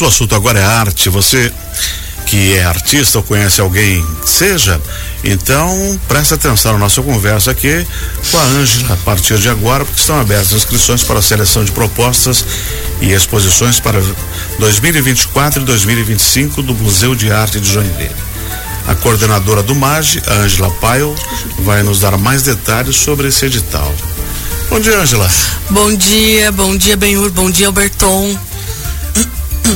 O assunto agora é arte. Você que é artista ou conhece alguém seja, então preste atenção na nossa conversa aqui com a Ângela a partir de agora, porque estão abertas inscrições para a seleção de propostas e exposições para 2024 e 2025 do Museu de Arte de Joinville. A coordenadora do MAGE, Ângela Paio, vai nos dar mais detalhes sobre esse edital. Bom dia, Ângela. Bom dia, bom dia, Benhur, bom dia, Alberton.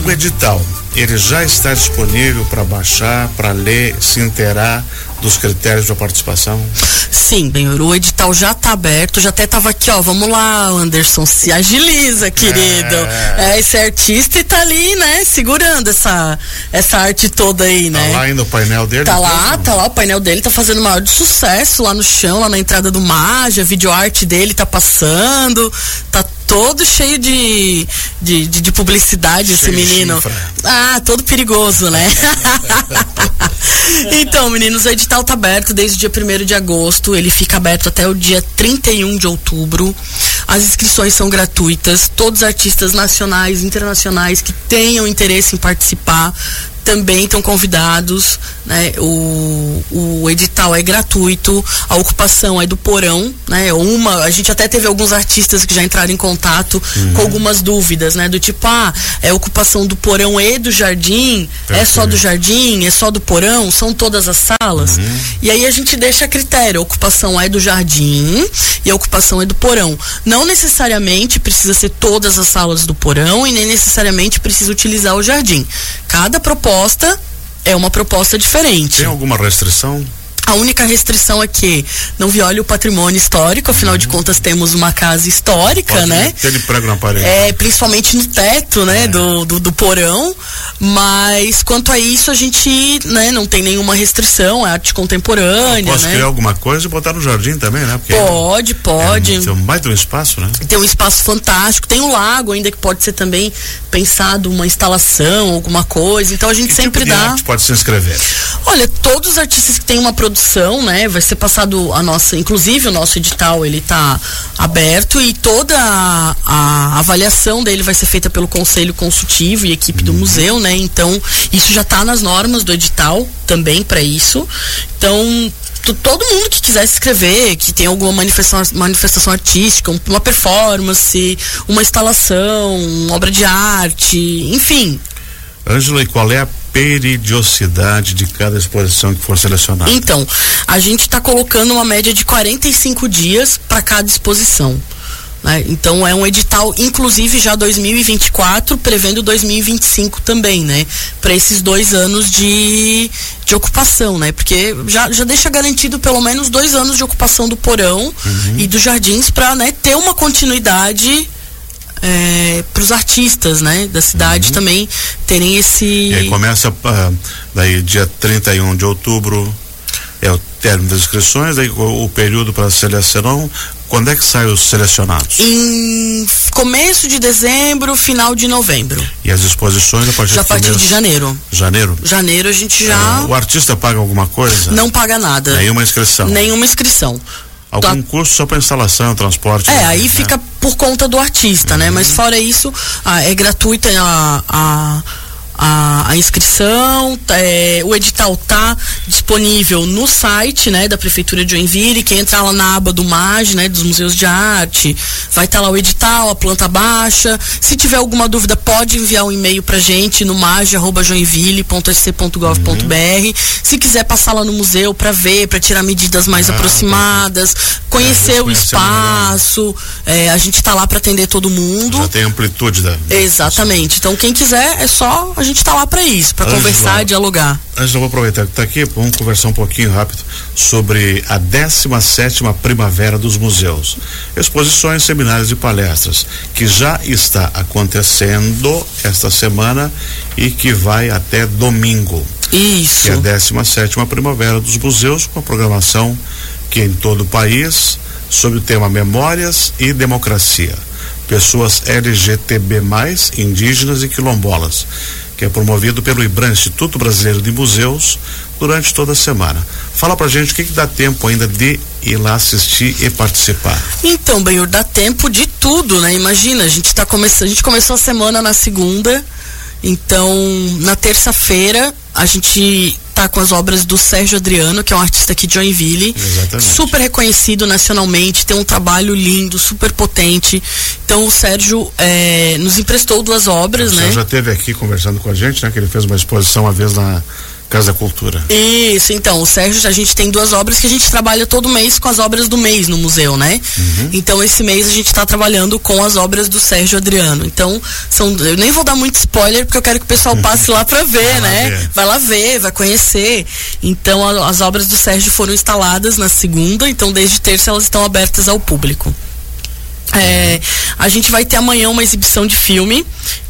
O edital, ele já está disponível para baixar, para ler, se inteirar dos critérios da participação? Sim, Benhur, o edital já está aberto, já até estava aqui, ó, vamos lá, Anderson, se agiliza, querido. É, é esse artista e tá ali, né, segurando essa, essa arte toda aí, né? Tá lá ainda o painel dele? Tá lá, tá lá, o painel dele tá fazendo maior de sucesso lá no chão, lá na entrada do Magia, a videoarte dele tá passando, tá todo cheio de, de, de, de publicidade cheio esse menino. Ah, todo perigoso, né? então, meninos, o edital tá aberto desde o dia 1 de agosto. Ele fica aberto até o dia 31 de outubro. As inscrições são gratuitas. Todos os artistas nacionais, internacionais que tenham interesse em participar também estão convidados, né? O, o edital é gratuito, a ocupação é do porão, né? Uma, a gente até teve alguns artistas que já entraram em contato uhum. com algumas dúvidas, né? Do tipo, ah, é ocupação do porão e do jardim, é só do jardim, é só do porão, são todas as salas. Uhum. E aí a gente deixa a critério, a ocupação é do jardim e a ocupação é do porão. Não necessariamente precisa ser todas as salas do porão e nem necessariamente precisa utilizar o jardim. Cada proposta é uma proposta diferente. Tem alguma restrição? A única restrição é que não viole o patrimônio histórico, afinal uhum. de contas temos uma casa histórica, Pode né? Ter prego na parede. É, principalmente no teto, né, é. do, do, do, porão. Mas quanto a isso, a gente né, não tem nenhuma restrição, é arte contemporânea. posso né? criar alguma coisa e botar no jardim também, né? Porque pode, pode. É, vai ter um espaço, né? Tem um espaço fantástico, tem um lago ainda que pode ser também pensado uma instalação, alguma coisa. Então a gente que sempre tipo dá. pode se inscrever? Olha, todos os artistas que têm uma produção né? Vai ser passado a nossa, inclusive o nosso edital, ele está aberto e toda a, a, avaliação dele vai ser feita pelo conselho consultivo e equipe do uhum. museu, né? Então, isso já está nas normas do edital também para isso. Então, todo mundo que quiser se inscrever, que tem alguma manifestação, manifestação artística, uma performance, uma instalação, uma obra de arte, enfim. Ângela, e qual é a periodicidade de cada exposição que for selecionada? Então, a gente está colocando uma média de 45 dias para cada exposição. Né? Então é um edital, inclusive já 2024, prevendo 2025 também, né? Para esses dois anos de, de ocupação, né? Porque já, já deixa garantido pelo menos dois anos de ocupação do porão uhum. e dos jardins para né, ter uma continuidade é, para os artistas, né, da cidade uhum. também terem esse. E aí começa uh, daí dia 31 de outubro é o término das inscrições, daí o, o período para seleção. Quando é que saem os selecionados? Em começo de dezembro, final de novembro. E as exposições a partir, já a partir de janeiro. Janeiro? Janeiro a gente já. É, o artista paga alguma coisa? Não paga nada. Nenhuma inscrição. Nenhuma inscrição. Algum tá. custo só para instalação, transporte? É, né? aí fica por conta do artista, uhum. né? Mas fora isso, ah, é gratuita a, a a, a inscrição, é, o edital tá disponível no site, né, da prefeitura de Joinville, quem entrar lá na aba do MAG, né, dos museus de arte, vai estar tá lá o edital, a planta baixa. Se tiver alguma dúvida, pode enviar um e-mail pra gente no mage@joinville.sc.gov.br. Uhum. Se quiser passar lá no museu para ver, para tirar medidas mais ah, aproximadas, conhecer é, o espaço, é, a gente tá lá para atender todo mundo. Já tem amplitude da. Exatamente. Então quem quiser é só a gente está lá para isso, para conversar, dialogar. Angela, vou aproveitar que está aqui, vamos conversar um pouquinho rápido sobre a 17 Primavera dos Museus. Exposições, seminários e palestras, que já está acontecendo esta semana e que vai até domingo. Isso. Que é a 17 Primavera dos Museus, com a programação que é em todo o país, sobre o tema Memórias e Democracia pessoas LGTB+, indígenas e quilombolas que é promovido pelo IBRAM, Instituto Brasileiro de Museus, durante toda a semana. Fala pra gente o que, que dá tempo ainda de ir lá assistir e participar. Então, Benhor, dá tempo de tudo, né? Imagina, a gente tá começando, a gente começou a semana na segunda Então, na terça-feira, a gente tá com as obras do Sérgio Adriano, que é um artista aqui de Joinville. Exatamente. Super reconhecido nacionalmente, tem um trabalho lindo, super potente. Então o Sérgio é, nos emprestou duas obras, o né? Sérgio já esteve aqui conversando com a gente, né? Que ele fez uma exposição uma vez na Casa da Cultura. Isso, então, o Sérgio, a gente tem duas obras que a gente trabalha todo mês com as obras do mês no museu, né? Uhum. Então, esse mês a gente está trabalhando com as obras do Sérgio Adriano. Então, são, eu nem vou dar muito spoiler, porque eu quero que o pessoal passe lá para ver, Vai lá né? ver. Vai lá ver, vai conhecer. Então, a- as obras do Sérgio foram instaladas na segunda, então, desde terça elas estão abertas ao público. É, a gente vai ter amanhã uma exibição de filme,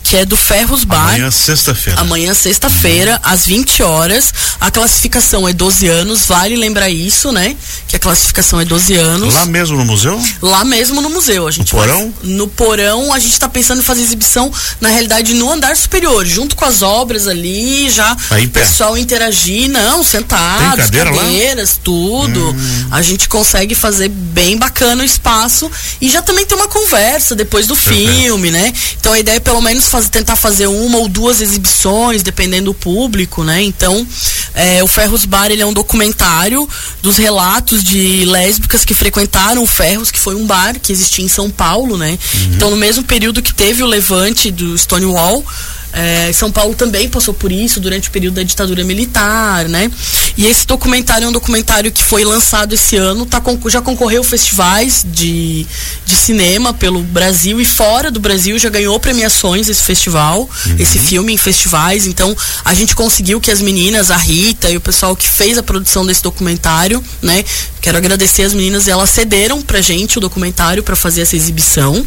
que é do Ferros Bar. Amanhã, sexta-feira. Amanhã, sexta-feira, às 20 horas. A classificação é 12 anos, vale lembrar isso, né? Que a classificação é 12 anos. Lá mesmo no museu? Lá mesmo no museu. A gente No vai- porão? no porão, a gente está pensando em fazer exibição, na realidade, no andar superior, junto com as obras ali, já Aí o pé. pessoal interagir, não, sentados, Tem cadeira lá? cadeiras, tudo. A gente consegue fazer bem bacana o espaço e já também ter uma conversa depois do Perfeito. filme, né? Então a ideia é pelo menos fazer, tentar fazer uma ou duas exibições, dependendo do público, né? Então, é, o Ferros Bar, ele é um documentário dos relatos de lésbicas que frequentaram o Ferros, que foi um bar que existia em São Paulo, né? Então, no mesmo período que teve o levante do Stonewall, é, São Paulo também passou por isso durante o período da ditadura militar, né? E esse documentário é um documentário que foi lançado esse ano, tá, já concorreu a festivais de, de cinema pelo Brasil e fora do Brasil, já ganhou premiações esse festival, esse filme em festivais. Então a gente conseguiu que as meninas, a Rita e o pessoal que fez a produção desse documentário, né? Quero agradecer as meninas, elas cederam pra gente o documentário para fazer essa exibição.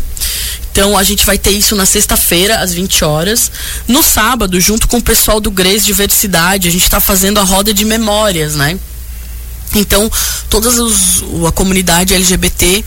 Então a gente vai ter isso na sexta-feira, às 20 horas. No sábado, junto com o pessoal do Grês Diversidade, a gente está fazendo a roda de memórias, né? Então, toda a comunidade LGBT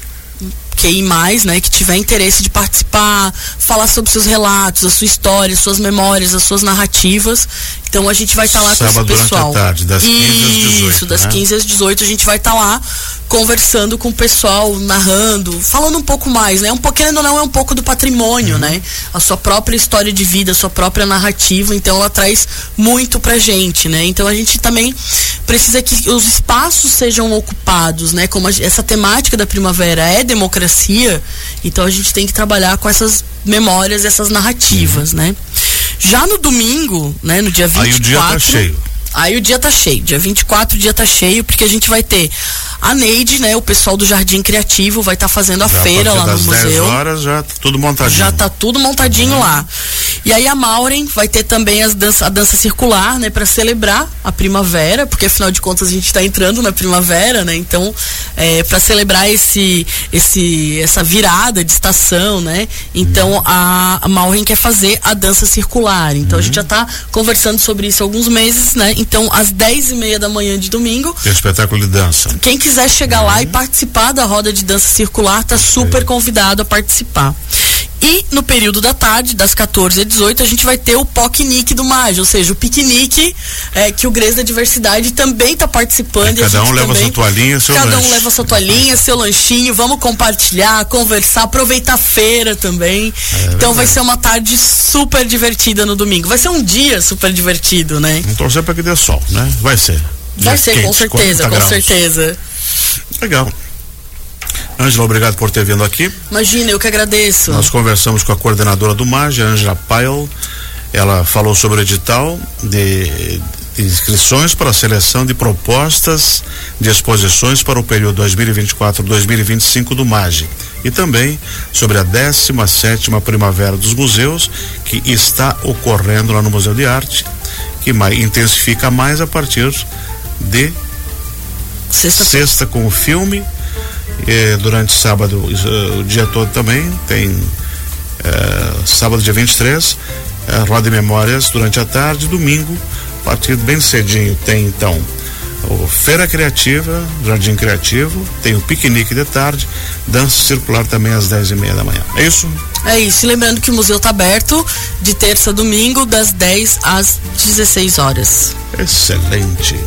QI+, né, que tiver interesse de participar, falar sobre seus relatos, a sua história, suas memórias, as suas narrativas. Então a gente vai estar lá com esse Sábado durante pessoal. a tarde, das 15 às 18, Isso, das né? 15 às 18 a gente vai estar lá conversando com o pessoal, narrando, falando um pouco mais, né? Um ou não, é um pouco do Uhum. patrimônio, né? A sua própria história de vida, a sua própria narrativa, então ela traz muito pra gente, né? Então a gente também precisa que os espaços sejam ocupados, né? Como a essa temática da primavera é democracia, então a gente tem que trabalhar com essas memórias, essas narrativas, né? Já no domingo, né, no dia 24, Aí o dia tá cheio. Aí o dia tá cheio. Dia 24 o dia tá cheio, porque a gente vai ter a Neide, né? O pessoal do Jardim Criativo vai estar fazendo a Já feira lá no das 10 museu. horas já tá tudo montadinho. Já tá tudo montadinho lá. E aí a Maureen vai ter também dança, a dança circular, né, para celebrar a primavera, porque afinal de contas a gente está entrando na primavera, né? Então, é, para celebrar esse esse essa virada de estação, né? Então a, a Maureen quer fazer a dança circular. Então a gente já tá conversando sobre isso há alguns meses, né? Então às 10 e meia da manhã de domingo Tem espetáculo de dança. quem quiser chegar lá e participar da roda de dança circular, tá super convidado a participar. E no período da tarde, das 14 às 18, a gente vai ter o POCNIC do MAG, ou seja, o piquenique é, que o Grês da Diversidade também está participando. a Cada um leva também- sua toalhinha, seu Cada lanche. um leva sua toalhinha, seu lanchinho, vamos compartilhar, conversar, aproveitar a feira também. então vai verdade. ser uma tarde super divertida no domingo. Vai ser um dia super divertido, né? Vamos torcer para que dê sol, né? Vai ser. Vai ser, quente, com certeza, 40 com graus. certeza. Legal. Ângela, obrigado por ter vindo aqui. Imagina, eu que agradeço. Nós conversamos com a coordenadora do MAG, a Ângela Pyle. Ela falou sobre o edital de, de inscrições para a seleção de propostas de exposições para o período 2024-2025 do MAG. E também sobre a 17ª Primavera dos Museus, que está ocorrendo lá no Museu de Arte, que mais, intensifica mais a partir de Sexta sexta com o filme eh, durante sábado eh, o dia todo também tem eh, sábado dia 23 eh, roda de memórias durante a tarde domingo a partir bem cedinho tem então o Feira Criativa, Jardim Criativo, tem o piquenique de tarde, dança circular também às 10 e meia da manhã. É isso? É isso. E lembrando que o museu está aberto de terça a domingo, das 10 às 16 horas. Excelente.